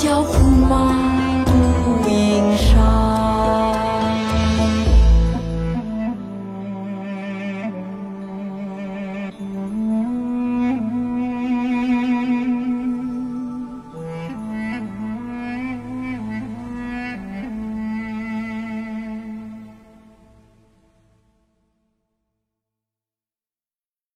江湖